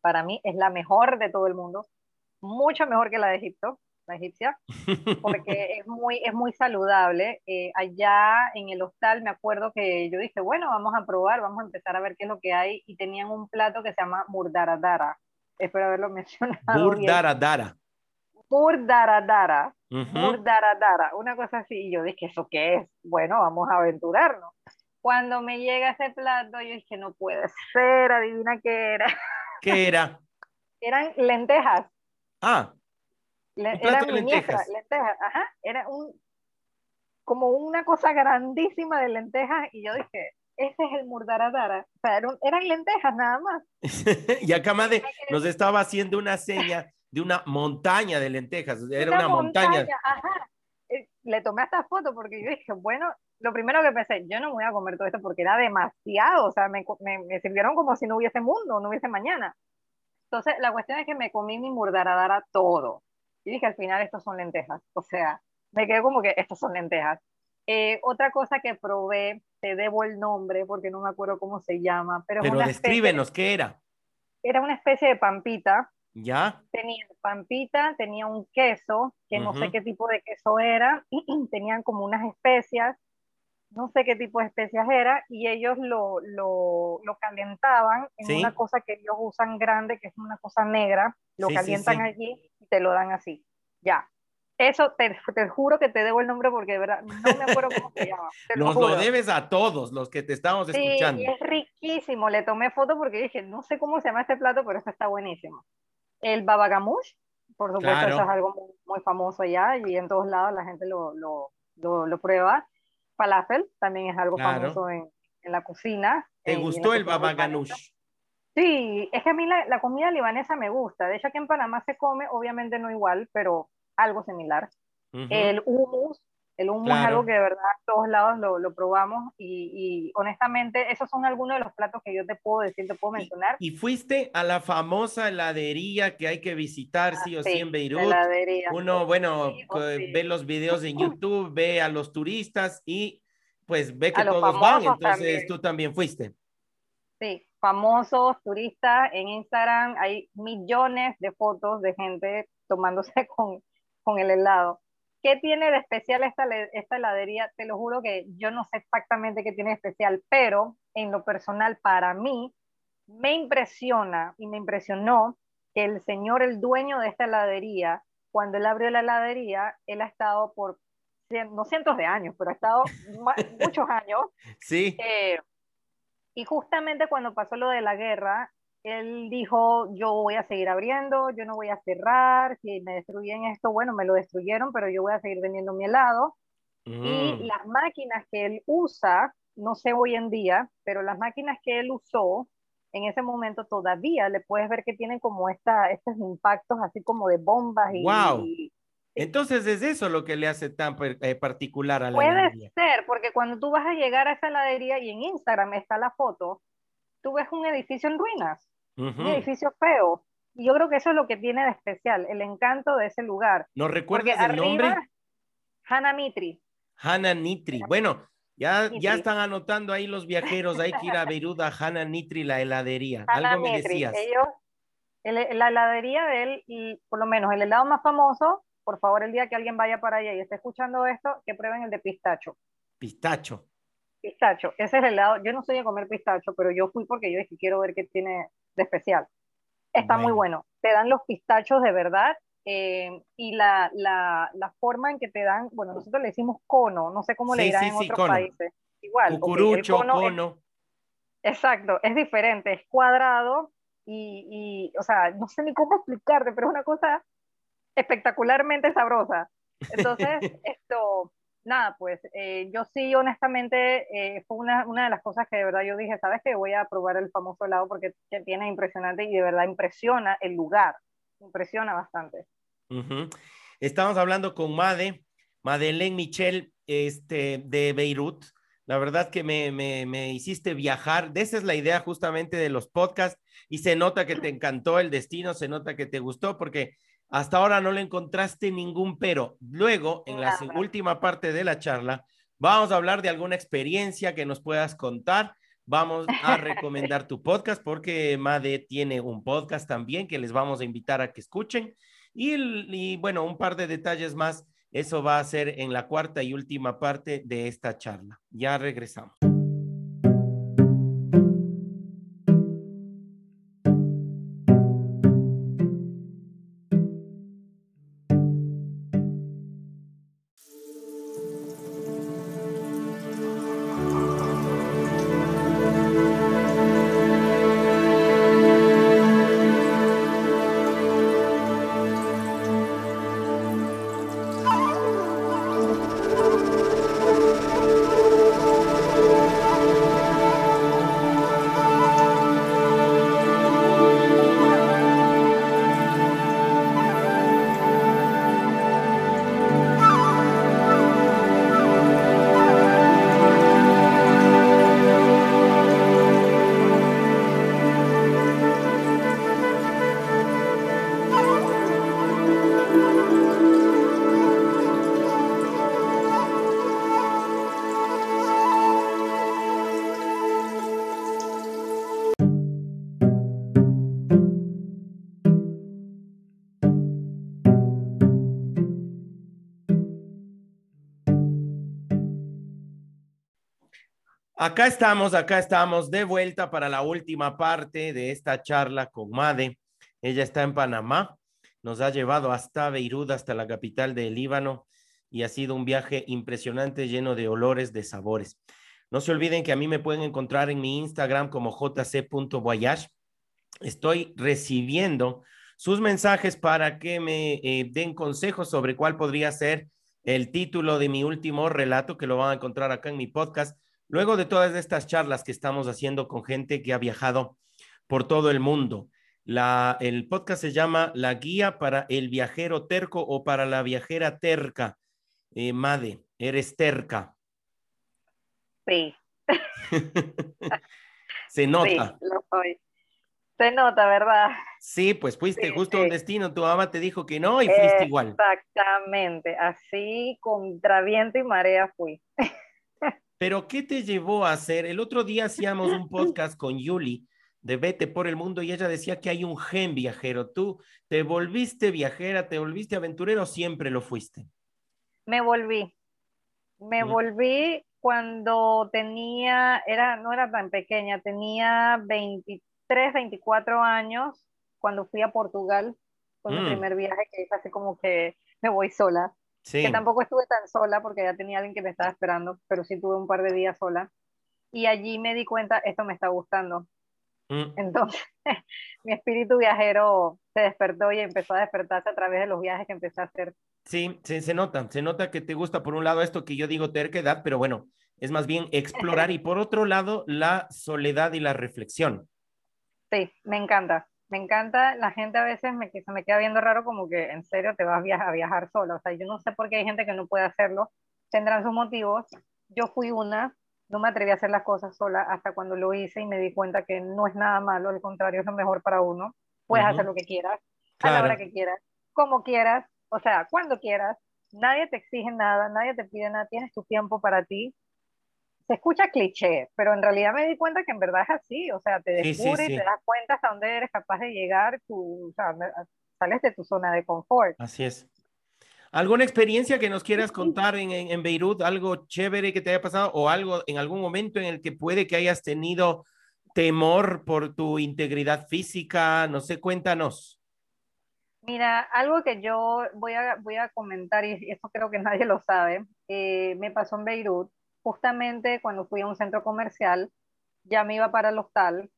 para mí es la mejor de todo el mundo, mucho mejor que la de Egipto, la egipcia, porque es muy, es muy saludable. Eh, allá en el hostal me acuerdo que yo dije, bueno, vamos a probar, vamos a empezar a ver qué es lo que hay, y tenían un plato que se llama murdaradara espero haberlo mencionado. Burdaradara. Burdaradara. Burdaradara. Una cosa así. Y yo dije, ¿eso qué es? Bueno, vamos a aventurarnos. Cuando me llega ese plato, yo dije, no puede ser, adivina qué era. ¿Qué era? Eran lentejas. Ah. eran lentejas. lentejas. Ajá. Era un, como una cosa grandísima de lentejas. Y yo dije, ese es el murdaradara. O sea, eran, lentejas nada más. y acá Madre nos estaba haciendo una seña de una montaña de lentejas. Era una, montaña. Ajá. Eh, le tomé esta foto porque yo dije, bueno, lo primero que pensé, yo no voy a comer todo esto porque era demasiado. O sea, me, me, sirvieron como si no hubiese mundo, no hubiese mañana. Entonces, la cuestión es que me comí mi murdaradara todo. Y dije, al final, estos son lentejas. O sea, me quedé como que estos son lentejas. Eh, otra cosa que probé, te debo el nombre porque no me acuerdo cómo se llama, pero... Pero descríbenos, ¿qué era? Era una especie de pampita. ¿Ya? Tenía pampita, tenía un queso, que no sé qué tipo de queso era, tenían como unas especias, no sé qué tipo de especias era, y ellos lo, lo, lo calentaban en una cosa que ellos usan grande, que es una cosa negra, lo calientan allí y te lo dan así. Ya, Eso te, te, juro que te debo el nombre porque de verdad no me acuerdo cómo se llama. Nos lo, debes a todos los que te estamos sí, escuchando. Y es riquísimo. Le tomé foto porque dije, no sé cómo se llama este plato, pero este está buenísimo. El babagamush, por supuesto, eso es algo muy, famoso allá y en todos lados la gente lo, lo, lo, prueba. Falafel también es algo famoso en, en, la cocina. ¿Te eh, gustó el babaganush? Sí, es que a mí la, la, comida libanesa me gusta. De hecho, aquí en Panamá se come, obviamente no igual, pero algo similar. El hummus, el hummus es algo que de verdad a todos lados lo, lo probamos y, y, honestamente esos son algunos de los platos que yo te puedo decir, te puedo mencionar. Y, fuiste a la famosa heladería que hay que visitar ah, sí o sí, en Beirut. Uno, bueno, ve los videos en YouTube, ve a los turistas y pues ve que todos van, entonces tú también fuiste. Sí, famosos, turistas, en Instagram hay millones de fotos de gente tomándose con con el helado. ¿Qué tiene de especial esta, esta heladería? Te lo juro que yo no sé exactamente qué tiene de especial, pero en lo personal para mí me impresiona y me impresionó que el señor, el dueño de esta heladería, cuando él abrió la heladería, él ha estado por, no cientos de años, pero ha estado muchos años. Sí. Eh, y justamente cuando pasó lo de la guerra, él dijo, yo voy a seguir abriendo, yo no voy a cerrar, si me destruyen esto, bueno, me lo destruyeron, pero yo voy a seguir vendiendo mi helado. Y mm. las máquinas que él usa, no sé hoy en día, pero las máquinas que él usó en ese momento todavía le puedes ver que tienen como esta, estos impactos así como de bombas y... ¡Wow! Entonces es eso lo que le hace tan eh, particular a la Puede ser, porque cuando tú vas a llegar a esa heladería y en Instagram está la foto, tú ves un edificio en ruinas un edificio feo. Y yo creo que eso es lo que tiene de especial, el encanto de ese lugar. ¿No recuerdas el nombre? Hana Mitri. Hana Nitri. Bueno, ya, ya están anotando ahí los viajeros, hay que ir a Beirut a Hana Nitri, la heladería. Algo me decías. Ellos, la heladería de él, y por lo menos el helado más famoso, por favor, el día que alguien vaya para allá y esté escuchando esto, que prueben el de pistacho. Pistacho. Pistacho, ese es el helado. Yo no soy de comer pistacho, pero yo fui porque yo dije, quiero ver qué tiene de especial. Está muy bueno. Te dan los pistachos de verdad eh, y la, la, la, forma en que te dan, bueno, nosotros le decimos cono, no sé cómo le dirán en otros países. Igual. Cucurucho, cono. exacto, es diferente, es cuadrado y, y, o sea, no sé ni cómo explicarte, pero es una cosa espectacularmente sabrosa. Entonces, esto, nada, pues eh, yo sí, honestamente, eh, fue una, una, de las cosas que de verdad yo dije, ¿sabes qué? Voy a probar el famoso helado porque tiene impresionante y de verdad impresiona el lugar, impresiona bastante. Estamos hablando con Made, Madeleine Michel, este, de Beirut. La verdad que me, me, me hiciste viajar. De esa es la idea justamente de los podcasts y se nota que te encantó el destino, se nota que te gustó porque hasta ahora no le encontraste ningún pero. Luego, en la última parte de la charla, vamos a hablar de alguna experiencia que nos puedas contar. Vamos a recomendar tu podcast porque Made tiene un podcast también que les vamos a invitar a que escuchen. Y, y bueno, un par de detalles más. Eso va a ser en la cuarta y última parte de esta charla. Ya regresamos. Acá estamos, acá estamos de vuelta para la última parte de esta charla con Made. Ella está en Panamá. nos ha llevado hasta Beirut, hasta la capital del Líbano, y ha sido un viaje impresionante, lleno de olores, de sabores. No se olviden que a mí me pueden encontrar en mi Instagram como jc.voyage. Estoy recibiendo sus mensajes para que me eh, den consejos sobre cuál podría ser el título de mi último relato, que lo van a encontrar acá en mi podcast, luego de todas estas charlas que estamos haciendo con gente que ha viajado por todo el mundo. La, el podcast se llama La Guía para el Viajero Terco o para la Viajera Terca. Eh, Made, eres terca. Sí. Se nota. Sí, lo soy. Se nota, ¿verdad? Sí, pues fuiste justo a un destino, tu mamá te dijo que no y fuiste igual. Exactamente, así contra viento y marea fui. Pero ¿qué te llevó a hacer? El otro día hacíamos un podcast con Yuli de Vete por el Mundo y ella decía que hay un gen viajero. ¿Tú te volviste viajera, te volviste aventurero o siempre lo fuiste? Me volví. Me Mm. volví cuando tenía, era, no era tan pequeña, tenía 23, 24 años cuando fui a Portugal. Fue mi Mm. primer viaje que hice así como que me voy sola. Sí. que tampoco estuve tan sola porque ya tenía alguien que me estaba esperando, pero sí tuve un par de días sola. Y allí me di cuenta, esto me está gustando. Mm. Entonces, mi espíritu viajero se despertó y empezó a despertarse a través de los viajes que empecé a hacer. Sí, se, se nota, se nota que te gusta por un lado esto que yo digo terquedad, pero bueno, es más bien explorar y por otro lado la soledad y la reflexión. Sí, me encanta. Me encanta, la gente a veces me, se me queda viendo raro como que en serio te vas a viajar, a viajar sola. O sea, yo no sé por qué hay gente que no puede hacerlo, tendrán sus motivos. Yo fui una, no me atreví a hacer las cosas sola hasta cuando lo hice y me di cuenta que no es nada malo, al contrario, es lo mejor para uno. Puedes hacer lo que quieras, a la Claro. hora que quieras, como quieras, o sea, cuando quieras. Nadie te exige nada, nadie te pide nada, tienes tu tiempo para ti. Se escucha cliché, pero en realidad me di cuenta que en verdad es así, o sea, te Sí, sí, descubres sí. y te das cuenta hasta dónde eres capaz de llegar, tú, o sea, me- sales de tu zona de confort. Así es. ¿Alguna experiencia que nos quieras contar en, en, en Beirut? ¿Algo chévere que te haya pasado o algo en algún momento en el que puede que hayas tenido temor por tu integridad física? No sé, cuéntanos. Mira, algo que yo voy a, voy a comentar, y eso creo que nadie lo sabe, eh, me pasó en Beirut, justamente cuando fui a un centro comercial, ya me iba para el hostal,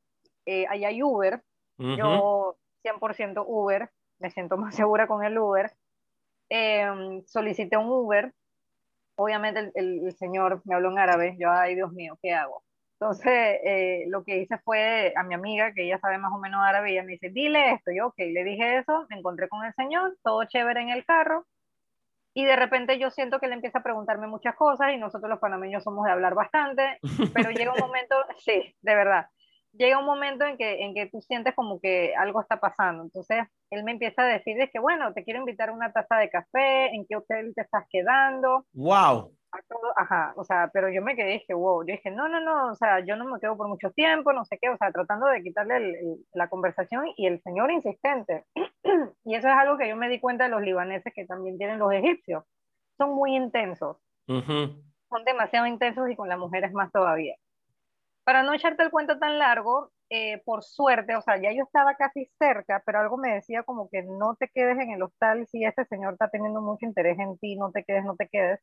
eh, allá hay Uber, Ujú. yo 100% Uber, me siento más segura con el Uber, Em, solicité un Uber, obviamente el, el- el señor me habló en árabe, yo, ay Dios mío, ¿qué hago? Entonces, eh, lo que hice fue a mi amiga, que ella sabe más o menos árabe, ella me dice, dile esto, yo, ok, le dije eso, me encontré con el señor, todo chévere en el carro, y de repente yo siento que él empieza a preguntarme muchas cosas, y nosotros los panameños somos de hablar bastante, pero llega un momento, sí, de verdad, llega un momento en que, en que tú sientes como que algo está pasando. Entonces, él me empieza a decir de que, bueno, te quiero invitar a una taza de café, en qué hotel te estás quedando, ¡Wow! Todo, ajá, o sea, pero yo me quedé y dije, wow, yo dije, no, no, no, o sea, yo no me quedo por mucho tiempo, no sé qué, o sea, tratando de quitarle el- el- la conversación y el señor insistente. y eso es algo que yo me di cuenta de los libaneses que también tienen los egipcios. Son muy intensos Ujú. son demasiado intensos y con las mujeres más todavía. Para no echarte el cuento tan largo, eh, por suerte, o sea, ya yo estaba casi cerca, pero algo me decía como que no te quedes en el hostal si este señor está teniendo mucho interés en ti, no te quedes, no te quedes.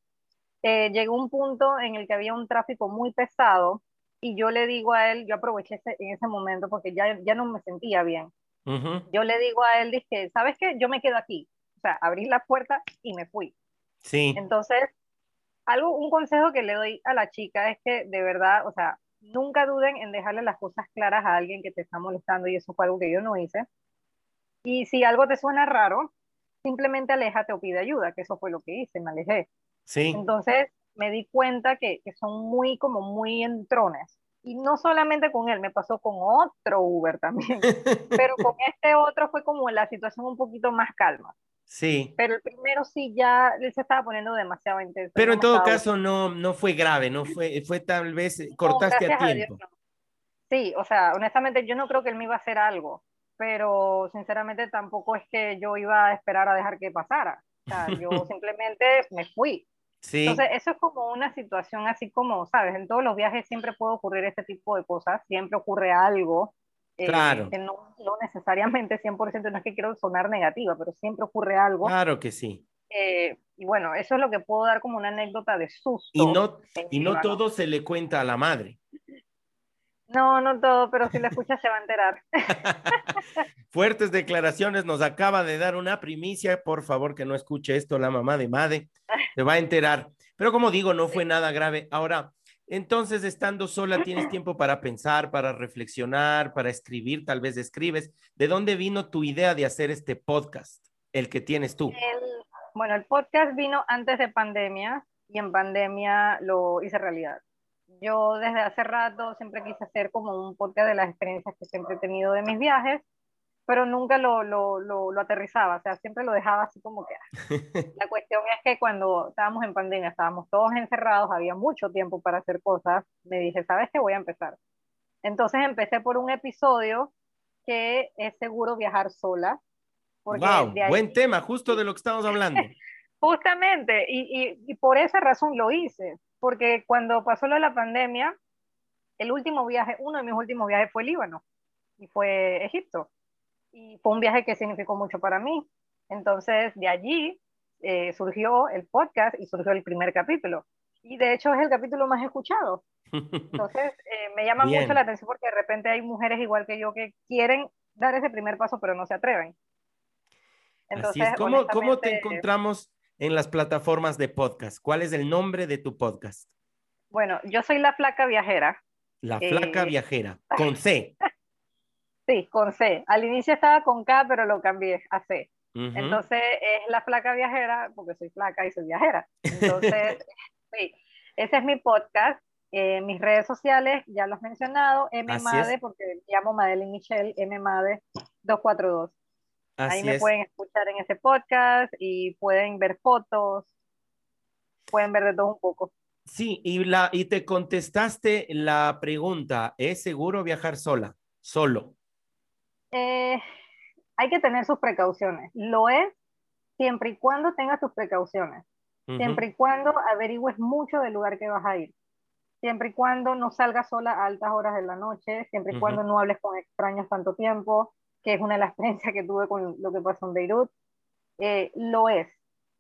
Eh, llegó un punto en el que había un tráfico muy pesado y yo le digo a él, yo aproveché ese- en ese momento porque ya, ya no me sentía bien. Yo le digo a él, dije, ¿sabes qué? Yo me quedo aquí. O sea, abrí la puerta y me fui. Sí. Entonces, algo, un consejo que le doy a la chica es que de verdad, o sea, nunca duden en dejarle las cosas claras a alguien que te está molestando y eso fue algo que yo no hice. Y si algo te suena raro, simplemente aléjate o pide ayuda, que eso fue lo que hice, me alejé. Sí. Entonces me di cuenta que, que son muy, como muy entrones. Y no solamente con él, me pasó con otro Uber también, pero con este otro fue como la situación un poquito más calma. Sí. Pero el primero sí ya, él se estaba poniendo demasiado intenso. Pero no en todo caso no, no fue grave, no fue, fue tal vez eh, No, cortaste a gracias Dios, tiempo. no. Sí, o sea, honestamente yo no creo que él me iba a hacer algo, pero sinceramente tampoco es que yo iba a esperar a dejar que pasara. O sea, yo simplemente me fui. Sí. Entonces, eso es como una situación así como, ¿sabes? En todos los viajes siempre puede ocurrir este tipo de cosas, siempre ocurre algo Eh, claro. Que no, no necesariamente 100%, no es que quiero sonar negativa, pero siempre ocurre algo. Claro que sí. Eh, y bueno, eso es lo que puedo dar como una anécdota de susto. Y no, y no todo se le cuenta a la madre. No, no todo, pero si lo escucha se va a enterar. Fuertes declaraciones, nos acaba de dar una primicia. Por favor, que no escuche esto la mamá de Made, se va a enterar. Pero como digo, no fue nada grave. Ahora, entonces, estando sola, tienes tiempo para pensar, para reflexionar, para escribir, tal vez escribes. ¿De dónde vino tu idea de hacer este podcast, el que tienes tú? El- bueno, el podcast vino antes de pandemia y en pandemia lo hice realidad. Yo desde hace rato siempre quise hacer como un podcast de las experiencias que siempre he tenido de mis viajes, pero nunca lo, lo, lo, lo aterrizaba, o sea, siempre lo dejaba así como que... ah. La cuestión es que cuando estábamos en pandemia, estábamos todos encerrados, había mucho tiempo para hacer cosas, me dije, ¿sabes qué? Voy a empezar. Entonces empecé por un episodio que es seguro viajar sola. porque wow, ahí- buen tema, justo de lo que estamos hablando. Justamente, y, y, y por esa razón lo hice, porque cuando pasó lo de la pandemia, el último viaje, uno de mis últimos viajes fue Líbano y fue Egipto. Y fue un viaje que significó mucho para mí. Entonces, de allí eh, surgió el podcast y surgió el primer capítulo. Y de hecho es el capítulo más escuchado. Entonces, eh, me llama Bien. mucho la atención porque de repente hay mujeres igual que yo que quieren dar ese primer paso, pero no se atreven. Así es. ¿Cómo, ¿Cómo te encontramos en las plataformas de podcast? ¿Cuál es el nombre de tu podcast? Bueno, yo soy la flaca viajera. La Eh, Flaca Viajera, con C. Sí, con C. Al inicio estaba con K, pero lo cambié a C. Entonces es la flaca viajera, porque soy flaca y soy viajera. Entonces, sí, ese es mi podcast. Eh, mis redes sociales, ya los he mencionado, Así es. porque me llamo Madeline Michelle, mmade 242. Ahí me es. pueden escuchar en ese podcast y pueden ver fotos, pueden ver de todo un poco. Sí, y, la, y te contestaste la pregunta, ¿es seguro viajar sola? Solo. Eh, hay que tener sus precauciones. Lo es siempre y cuando tengas tus precauciones. Siempre y cuando averigües mucho del lugar que vas a ir. Siempre y cuando no salgas sola a altas horas de la noche. Siempre y cuando no hables con extraños tanto tiempo, que es una de las experiencias que tuve con lo que pasó en Beirut. Eh, lo es.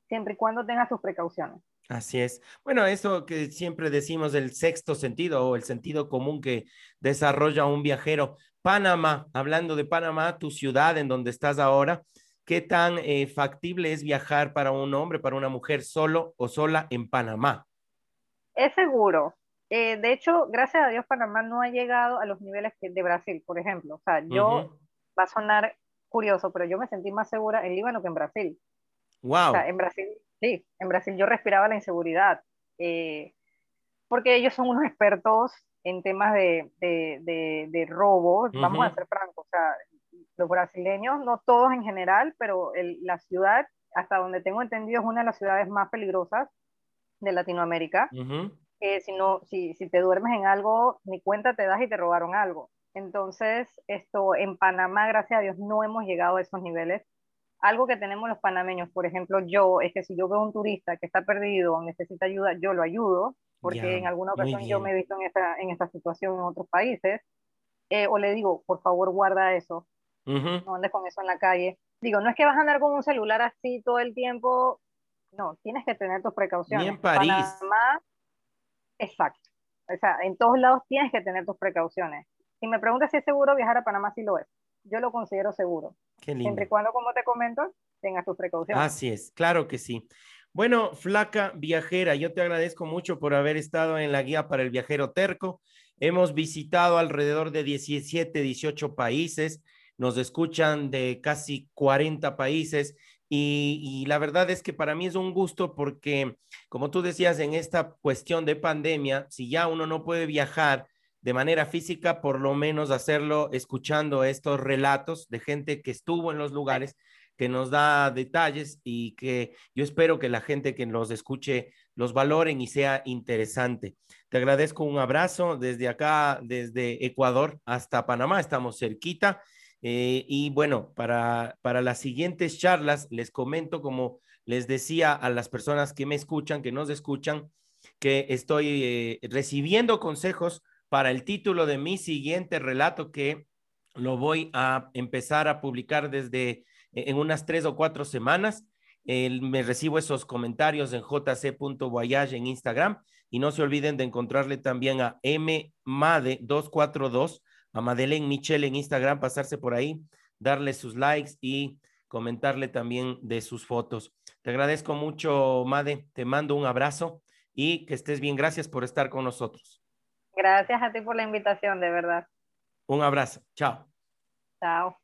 Siempre y cuando tengas tus precauciones. Así es. Bueno, eso que siempre decimos el sexto sentido o el sentido común que desarrolla un viajero. Panamá, hablando de Panamá, tu ciudad en donde estás ahora, ¿qué tan eh, factible es viajar para un hombre, para una mujer solo o sola en Panamá? Es seguro. Eh, de hecho, gracias a Dios, Panamá no ha llegado a los niveles de Brasil, por ejemplo. O sea, yo. Va a sonar curioso, pero yo me sentí más segura en Líbano que en Brasil. Wow. O sea, en Brasil, sí, en Brasil yo respiraba la inseguridad, eh, porque ellos son unos expertos en temas de, de, de, de robo, vamos a ser francos, o sea, los brasileños, no todos en general, pero el- la ciudad, hasta donde tengo entendido, es una de las ciudades más peligrosas de Latinoamérica, Ujú. que si, no, si, si te duermes en algo, ni cuenta te das y te robaron algo. Entonces, esto en Panamá, gracias a Dios, no hemos llegado a esos niveles. Algo que tenemos los panameños, por ejemplo, yo, es que si yo veo un turista que está perdido o necesita ayuda, yo lo ayudo, porque Ya, en alguna ocasión yo me he visto en esta, en esta situación en otros países, eh, o le digo, por favor, guarda eso, Ujú. no andes con eso en la calle. Digo, no es que vas a andar con un celular así todo el tiempo, no, tienes que tener tus precauciones. Ni en París. Panamá, exacto. O sea, en todos lados tienes que tener tus precauciones. Si me preguntas si es seguro viajar a Panamá, sí lo es. Yo lo considero seguro. Qué lindo. Siempre y cuando, como te comento, tengas tus precauciones. Así es, claro que sí. Bueno, flaca viajera, yo te agradezco mucho por haber estado en la guía para el viajero terco. Hemos visitado alrededor de 17, 18 países, nos escuchan de casi 40 países y, y la verdad es que para mí es un gusto porque, como tú decías, en esta cuestión de pandemia, si ya uno no puede viajar de manera física, por lo menos hacerlo escuchando estos relatos de gente que estuvo en los lugares que nos da detalles y que yo espero que la gente que los escuche los valoren y sea interesante. Te agradezco un abrazo desde acá, desde Ecuador hasta Panamá, estamos cerquita. Eh, y bueno, para, para las siguientes charlas les comento, como les decía a las personas que me escuchan, que nos escuchan, que estoy eh, recibiendo consejos para el título de mi siguiente relato que lo voy a empezar a publicar desde en unas tres o cuatro semanas. me recibo esos comentarios en jc.voyage en Instagram y no se olviden de encontrarle también a mmade242, a Madeleine Michelle en Instagram, pasarse por ahí, darle sus likes y comentarle también de sus fotos. Te agradezco mucho, Made, te mando un abrazo y que estés bien. Gracias por estar con nosotros. Gracias a ti por la invitación, de verdad. Un abrazo. Chao. Chao.